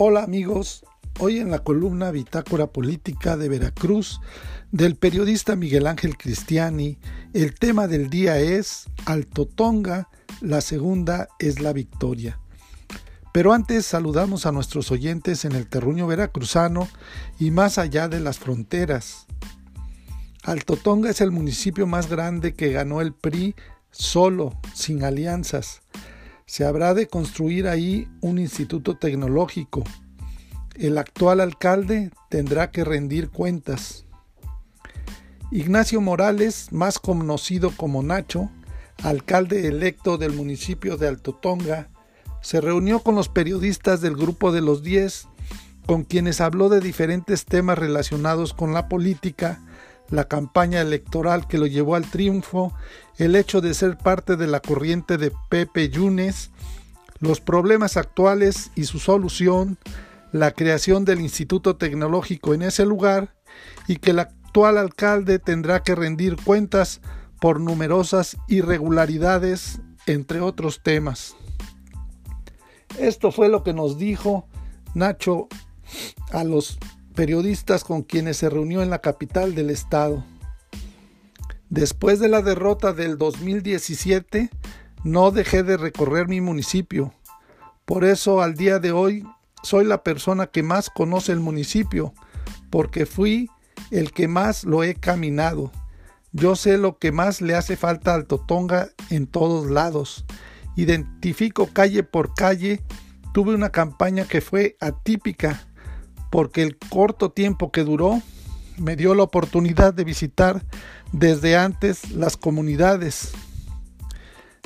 Hola amigos, hoy en la columna Bitácora Política de Veracruz del periodista Miguel Ángel Cristiani, el tema del día es Alto Tonga, la segunda es la victoria. Pero antes saludamos a nuestros oyentes en el terruño veracruzano y más allá de las fronteras. Alto Tonga es el municipio más grande que ganó el PRI solo, sin alianzas se habrá de construir ahí un instituto tecnológico. El actual alcalde tendrá que rendir cuentas. Ignacio Morales, más conocido como Nacho, alcalde electo del municipio de Alto Tonga, se reunió con los periodistas del Grupo de los Diez, con quienes habló de diferentes temas relacionados con la política, la campaña electoral que lo llevó al triunfo, el hecho de ser parte de la corriente de Pepe Yunes, los problemas actuales y su solución, la creación del Instituto Tecnológico en ese lugar y que el actual alcalde tendrá que rendir cuentas por numerosas irregularidades, entre otros temas. Esto fue lo que nos dijo Nacho a los periodistas con quienes se reunió en la capital del estado. Después de la derrota del 2017, no dejé de recorrer mi municipio. Por eso al día de hoy soy la persona que más conoce el municipio, porque fui el que más lo he caminado. Yo sé lo que más le hace falta al Totonga en todos lados. Identifico calle por calle. Tuve una campaña que fue atípica porque el corto tiempo que duró me dio la oportunidad de visitar desde antes las comunidades.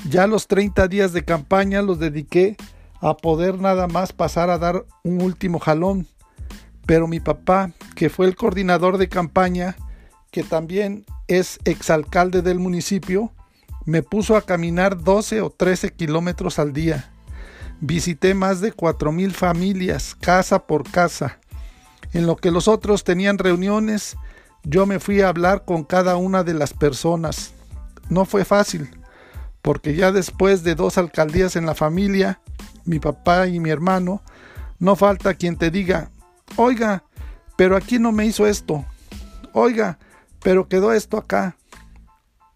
Ya los 30 días de campaña los dediqué a poder nada más pasar a dar un último jalón. Pero mi papá, que fue el coordinador de campaña, que también es exalcalde del municipio, me puso a caminar 12 o 13 kilómetros al día. Visité más de 4.000 familias, casa por casa. En lo que los otros tenían reuniones, yo me fui a hablar con cada una de las personas. No fue fácil, porque ya después de dos alcaldías en la familia, mi papá y mi hermano, no falta quien te diga, oiga, pero aquí no me hizo esto, oiga, pero quedó esto acá.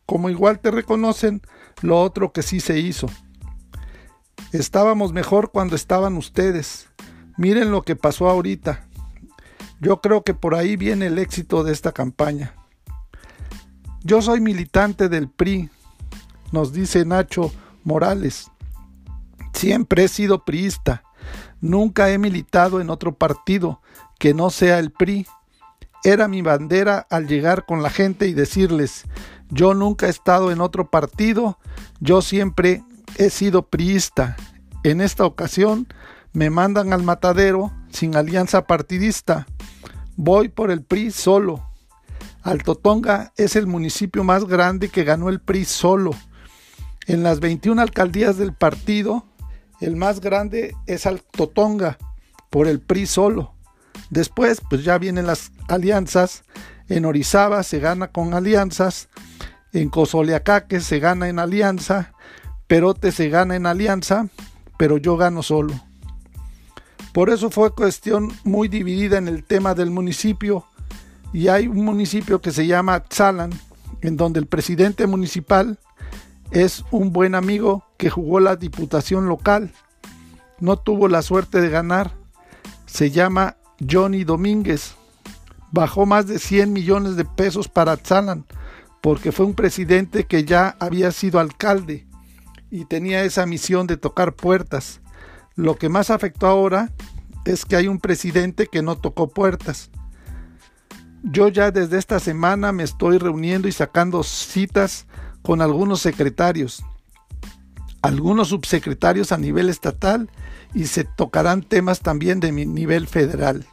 Como igual te reconocen lo otro que sí se hizo. Estábamos mejor cuando estaban ustedes. Miren lo que pasó ahorita. Yo creo que por ahí viene el éxito de esta campaña. Yo soy militante del PRI, nos dice Nacho Morales. Siempre he sido priista. Nunca he militado en otro partido que no sea el PRI. Era mi bandera al llegar con la gente y decirles, yo nunca he estado en otro partido, yo siempre he sido priista. En esta ocasión me mandan al matadero sin alianza partidista. Voy por el PRI solo. Altotonga es el municipio más grande que ganó el PRI solo. En las 21 alcaldías del partido, el más grande es Altotonga, por el PRI solo. Después, pues ya vienen las alianzas. En Orizaba se gana con alianzas. En Cozoleacaque se gana en alianza. Perote se gana en alianza. Pero yo gano solo. Por eso fue cuestión muy dividida en el tema del municipio y hay un municipio que se llama Tzalan, en donde el presidente municipal es un buen amigo que jugó la diputación local. No tuvo la suerte de ganar. Se llama Johnny Domínguez. Bajó más de 100 millones de pesos para Tzalan porque fue un presidente que ya había sido alcalde y tenía esa misión de tocar puertas. Lo que más afectó ahora es que hay un presidente que no tocó puertas. Yo ya desde esta semana me estoy reuniendo y sacando citas con algunos secretarios, algunos subsecretarios a nivel estatal y se tocarán temas también de mi nivel federal.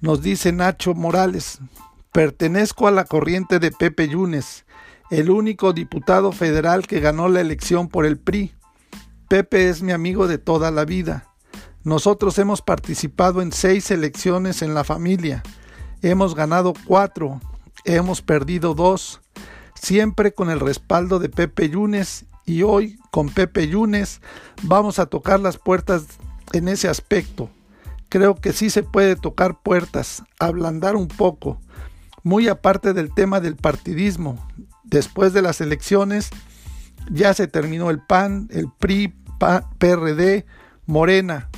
Nos dice Nacho Morales, pertenezco a la corriente de Pepe Yunes, el único diputado federal que ganó la elección por el PRI. Pepe es mi amigo de toda la vida. Nosotros hemos participado en seis elecciones en la familia. Hemos ganado cuatro, hemos perdido dos, siempre con el respaldo de Pepe Yunes y hoy con Pepe Yunes vamos a tocar las puertas en ese aspecto. Creo que sí se puede tocar puertas, ablandar un poco, muy aparte del tema del partidismo. Después de las elecciones ya se terminó el PAN, el PRI, PRD, Morena.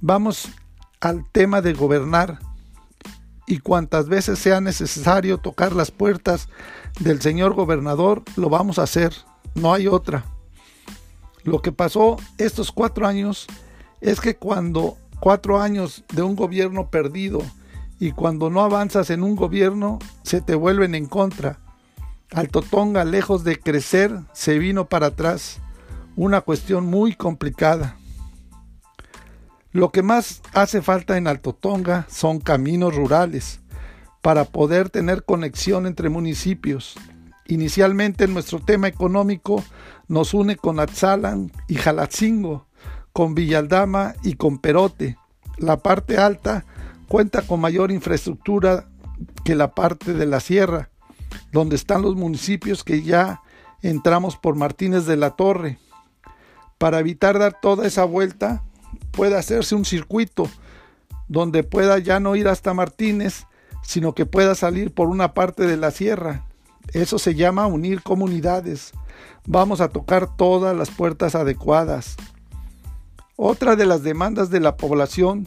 Vamos al tema de gobernar y cuantas veces sea necesario tocar las puertas del señor gobernador, lo vamos a hacer. No hay otra. Lo que pasó estos cuatro años es que cuando cuatro años de un gobierno perdido y cuando no avanzas en un gobierno, se te vuelven en contra. Alto Tonga, lejos de crecer, se vino para atrás. Una cuestión muy complicada. Lo que más hace falta en Alto Tonga son caminos rurales para poder tener conexión entre municipios. Inicialmente nuestro tema económico nos une con Atzalan y Jalatzingo, con Villaldama y con Perote. La parte alta cuenta con mayor infraestructura que la parte de la sierra, donde están los municipios que ya entramos por Martínez de la Torre. Para evitar dar toda esa vuelta, puede hacerse un circuito donde pueda ya no ir hasta Martínez, sino que pueda salir por una parte de la sierra. Eso se llama unir comunidades. Vamos a tocar todas las puertas adecuadas. Otra de las demandas de la población,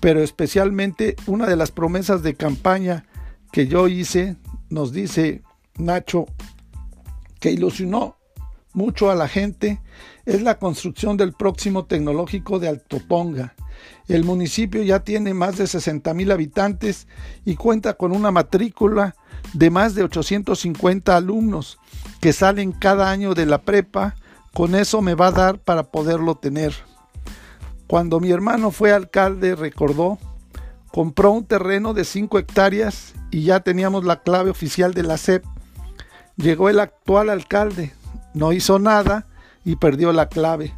pero especialmente una de las promesas de campaña que yo hice, nos dice Nacho, que ilusionó mucho a la gente es la construcción del próximo tecnológico de Alto Tonga. El municipio ya tiene más de 60 mil habitantes y cuenta con una matrícula de más de 850 alumnos que salen cada año de la prepa. Con eso me va a dar para poderlo tener. Cuando mi hermano fue alcalde, recordó, compró un terreno de 5 hectáreas y ya teníamos la clave oficial de la SEP. Llegó el actual alcalde, no hizo nada y perdió la clave.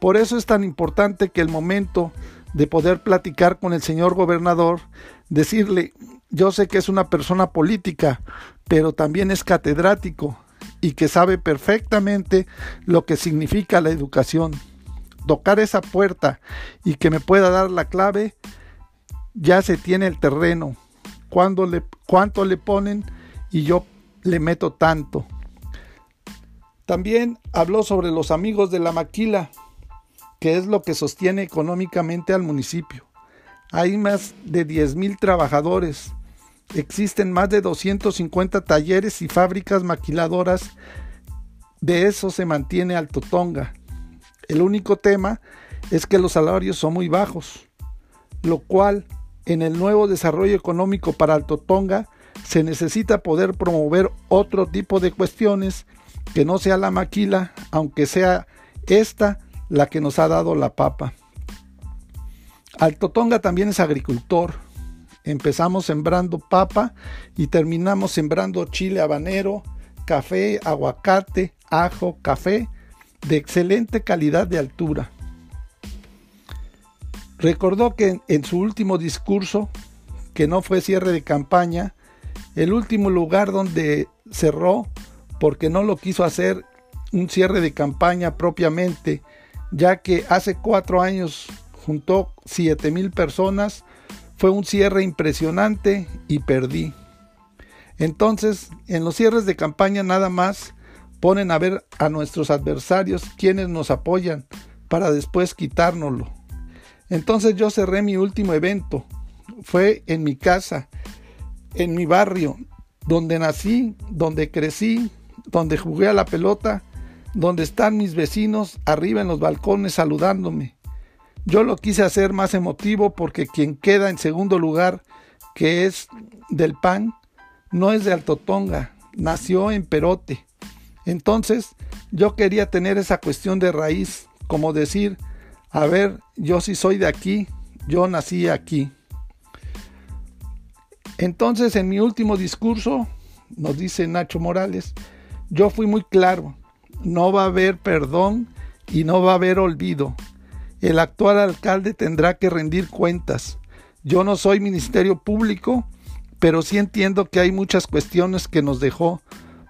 Por eso es tan importante que el momento de poder platicar con el señor gobernador, decirle, yo sé que es una persona política, pero también es catedrático y que sabe perfectamente lo que significa la educación. Tocar esa puerta y que me pueda dar la clave, ya se tiene el terreno. Le, ¿Cuánto le ponen? Y yo le meto tanto. También habló sobre los amigos de la maquila, que es lo que sostiene económicamente al municipio. Hay más de 10.000 trabajadores. Existen más de 250 talleres y fábricas maquiladoras. De eso se mantiene Alto Tonga. El único tema es que los salarios son muy bajos, lo cual en el nuevo desarrollo económico para Alto Tonga se necesita poder promover otro tipo de cuestiones que no sea la maquila, aunque sea esta la que nos ha dado la papa. Alto Tonga también es agricultor. Empezamos sembrando papa y terminamos sembrando chile habanero, café, aguacate, ajo, café de excelente calidad de altura. Recordó que en su último discurso, que no fue cierre de campaña, el último lugar donde cerró porque no lo quiso hacer un cierre de campaña propiamente, ya que hace cuatro años juntó siete mil personas, fue un cierre impresionante y perdí. Entonces, en los cierres de campaña nada más ponen a ver a nuestros adversarios quienes nos apoyan para después quitárnoslo. Entonces yo cerré mi último evento. Fue en mi casa, en mi barrio, donde nací, donde crecí, donde jugué a la pelota, donde están mis vecinos arriba en los balcones saludándome. Yo lo quise hacer más emotivo porque quien queda en segundo lugar, que es del PAN, no es de Altotonga, nació en Perote. Entonces yo quería tener esa cuestión de raíz, como decir, a ver, yo sí soy de aquí, yo nací aquí. Entonces en mi último discurso, nos dice Nacho Morales, yo fui muy claro, no va a haber perdón y no va a haber olvido. El actual alcalde tendrá que rendir cuentas. Yo no soy ministerio público, pero sí entiendo que hay muchas cuestiones que nos dejó,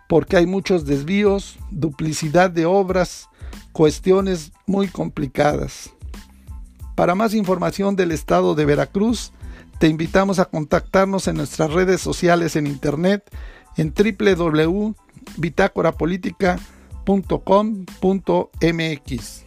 porque hay muchos desvíos, duplicidad de obras, cuestiones muy complicadas. Para más información del estado de Veracruz, te invitamos a contactarnos en nuestras redes sociales en internet en www.bitácorapolítica.com.mx.